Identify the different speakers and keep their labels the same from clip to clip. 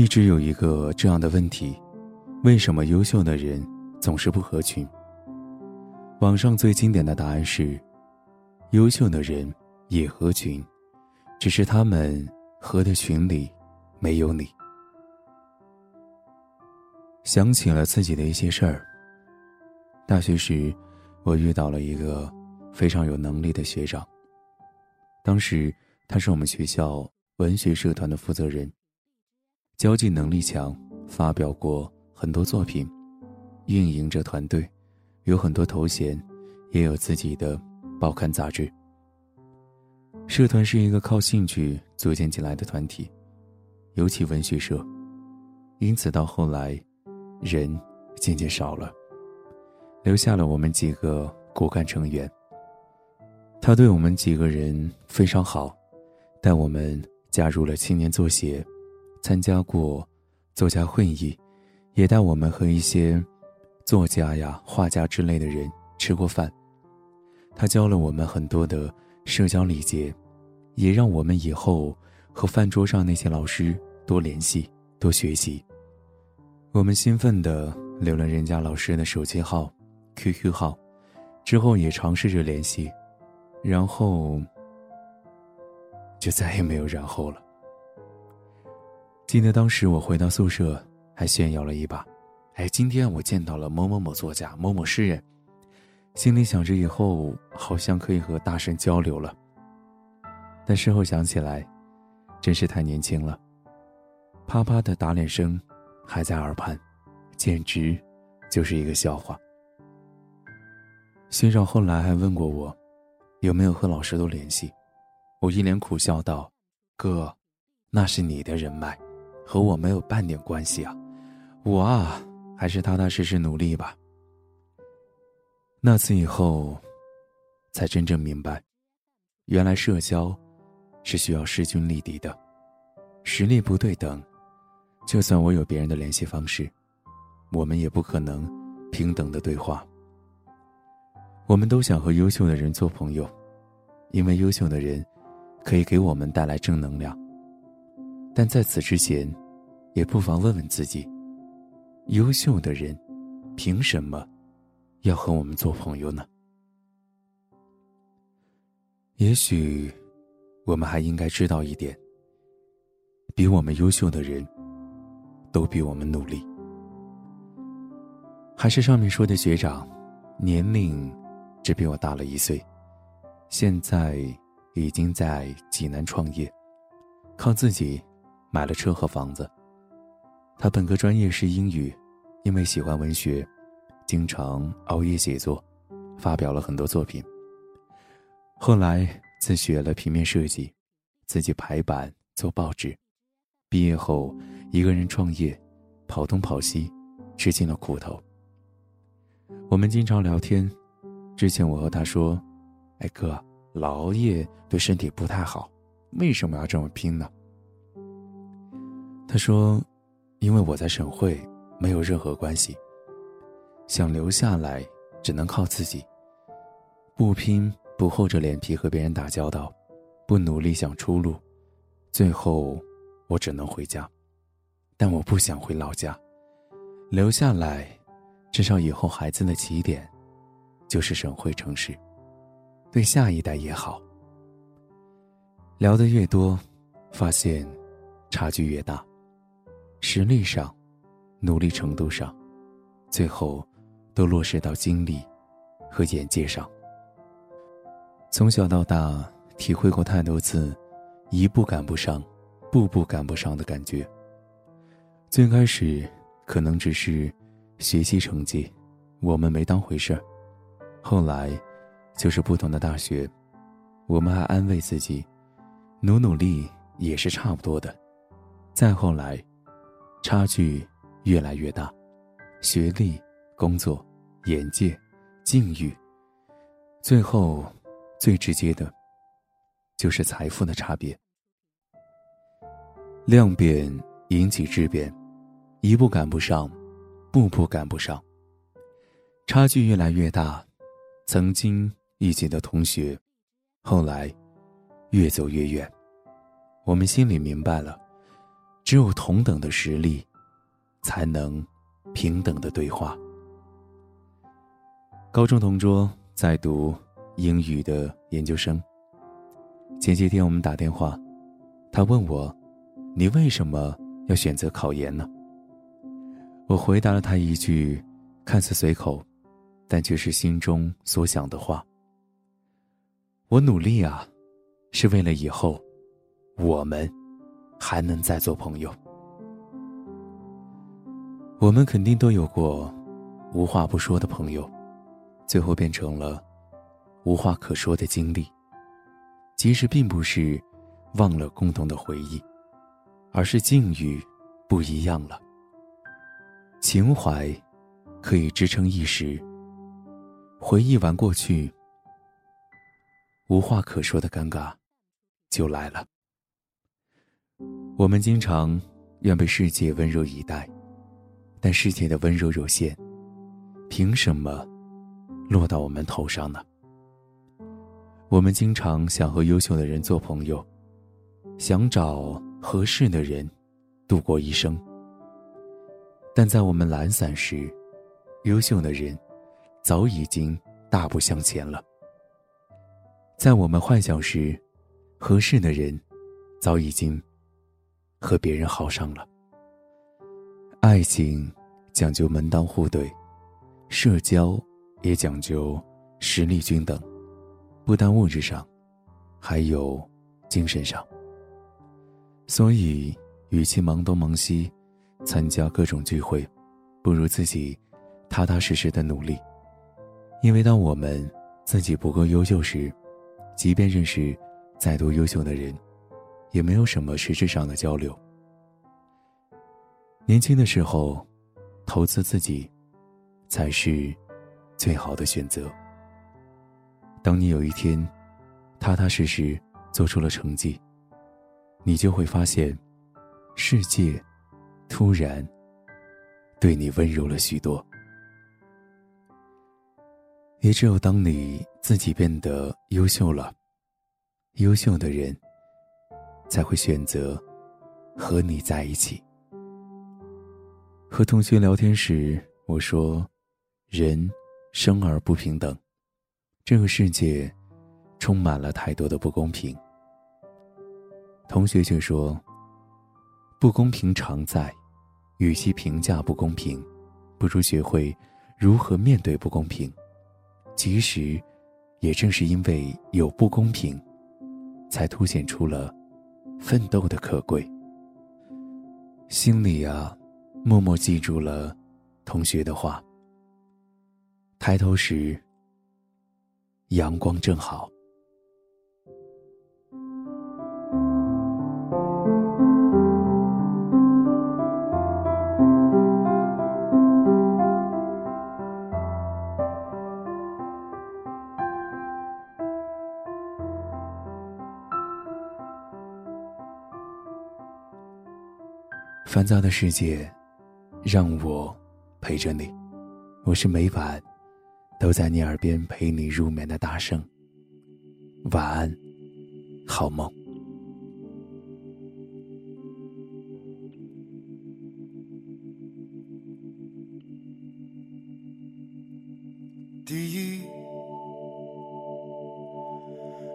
Speaker 1: 一直有一个这样的问题：为什么优秀的人总是不合群？网上最经典的答案是：优秀的人也合群，只是他们合的群里没有你。想起了自己的一些事儿。大学时，我遇到了一个非常有能力的学长。当时他是我们学校文学社团的负责人。交际能力强，发表过很多作品，运营着团队，有很多头衔，也有自己的报刊杂志。社团是一个靠兴趣组建起来的团体，尤其文学社，因此到后来，人渐渐少了，留下了我们几个骨干成员。他对我们几个人非常好，带我们加入了青年作协。参加过作家会议，也带我们和一些作家呀、画家之类的人吃过饭。他教了我们很多的社交礼节，也让我们以后和饭桌上那些老师多联系、多学习。我们兴奋地留了人家老师的手机号、QQ 号，之后也尝试着联系，然后就再也没有然后了。记得当时我回到宿舍，还炫耀了一把：“哎，今天我见到了某某某作家、某某诗人。”心里想着以后好像可以和大神交流了。但事后想起来，真是太年轻了，啪啪的打脸声还在耳畔，简直就是一个笑话。学长后来还问过我，有没有和老师都联系，我一脸苦笑道：“哥，那是你的人脉。”和我没有半点关系啊！我啊，还是踏踏实实努力吧。那次以后，才真正明白，原来社交是需要势均力敌的，实力不对等，就算我有别人的联系方式，我们也不可能平等的对话。我们都想和优秀的人做朋友，因为优秀的人可以给我们带来正能量。但在此之前，也不妨问问自己：优秀的人，凭什么要和我们做朋友呢？也许，我们还应该知道一点：比我们优秀的人，都比我们努力。还是上面说的学长，年龄只比我大了一岁，现在已经在济南创业，靠自己。买了车和房子。他本科专业是英语，因为喜欢文学，经常熬夜写作，发表了很多作品。后来自学了平面设计，自己排版做报纸。毕业后一个人创业，跑东跑西，吃尽了苦头。我们经常聊天，之前我和他说：“哎哥，老熬夜对身体不太好，为什么要这么拼呢？”他说：“因为我在省会，没有任何关系。想留下来，只能靠自己。不拼，不厚着脸皮和别人打交道，不努力想出路，最后我只能回家。但我不想回老家，留下来，至少以后孩子的起点就是省会城市，对下一代也好。聊得越多，发现差距越大。”实力上，努力程度上，最后都落实到精力和眼界上。从小到大，体会过太多次“一步赶不上，步步赶不上”的感觉。最开始可能只是学习成绩，我们没当回事儿；后来就是不同的大学，我们还安慰自己，努努力也是差不多的；再后来。差距越来越大，学历、工作、眼界、境遇，最后最直接的，就是财富的差别。量变引起质变，一步赶不上，步步赶不上。差距越来越大，曾经一起的同学，后来越走越远。我们心里明白了。只有同等的实力，才能平等的对话。高中同桌在读英语的研究生。前些天我们打电话，他问我：“你为什么要选择考研呢？”我回答了他一句，看似随口，但却是心中所想的话。我努力啊，是为了以后，我们还能再做朋友。我们肯定都有过无话不说的朋友。最后变成了无话可说的经历。其实并不是忘了共同的回忆，而是境遇不一样了。情怀可以支撑一时，回忆完过去，无话可说的尴尬就来了。我们经常愿被世界温柔以待，但世界的温柔有限，凭什么？落到我们头上呢。我们经常想和优秀的人做朋友，想找合适的人度过一生。但在我们懒散时，优秀的人早已经大步向前了；在我们幻想时，合适的人早已经和别人好上了。爱情讲究门当户对，社交。也讲究实力均等，不单物质上，还有精神上。所以，与其忙东忙西，参加各种聚会，不如自己踏踏实实的努力。因为当我们自己不够优秀时，即便认识再多优秀的人，也没有什么实质上的交流。年轻的时候，投资自己，才是。最好的选择。当你有一天，踏踏实实做出了成绩，你就会发现，世界突然对你温柔了许多。也只有当你自己变得优秀了，优秀的人才会选择和你在一起。和同学聊天时，我说：“人。”生而不平等，这个世界充满了太多的不公平。同学却说：“不公平常在，与其评价不公平，不如学会如何面对不公平。其实，也正是因为有不公平，才凸显出了奋斗的可贵。”心里啊，默默记住了同学的话。抬头时，阳光正好。烦躁的世界，让我陪着你。我是每晚。都在你耳边陪你入眠的大圣。晚安，好梦。
Speaker 2: 第一，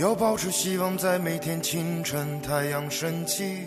Speaker 2: 要保持希望，在每天清晨太阳升起，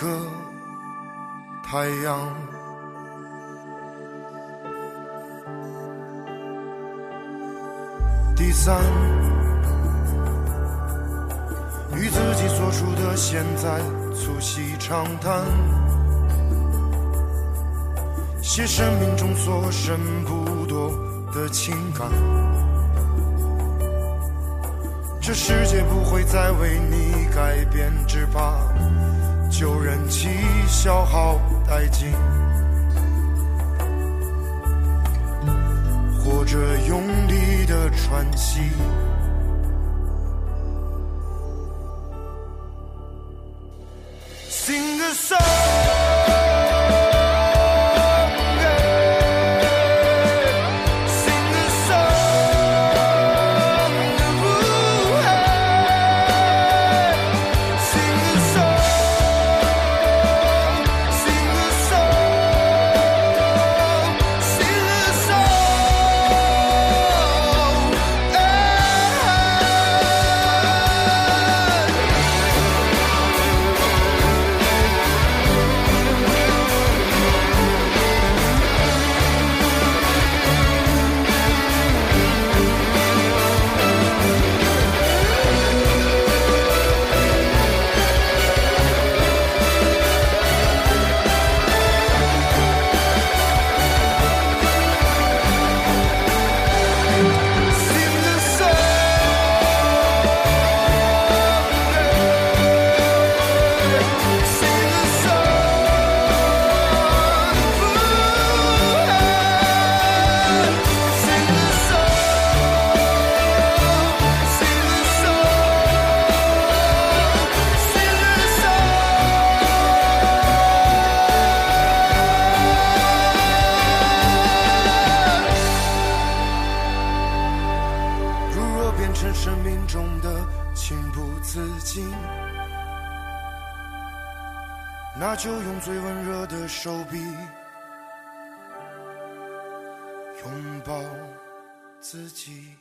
Speaker 2: 个太阳。第三，与自己所处的现在促膝长谈，写生命中所剩不多的情感。这世界不会再为你改变，消耗殆尽。或者用力的喘息。Sing a song. 心，那就用最温热的手臂拥抱自己。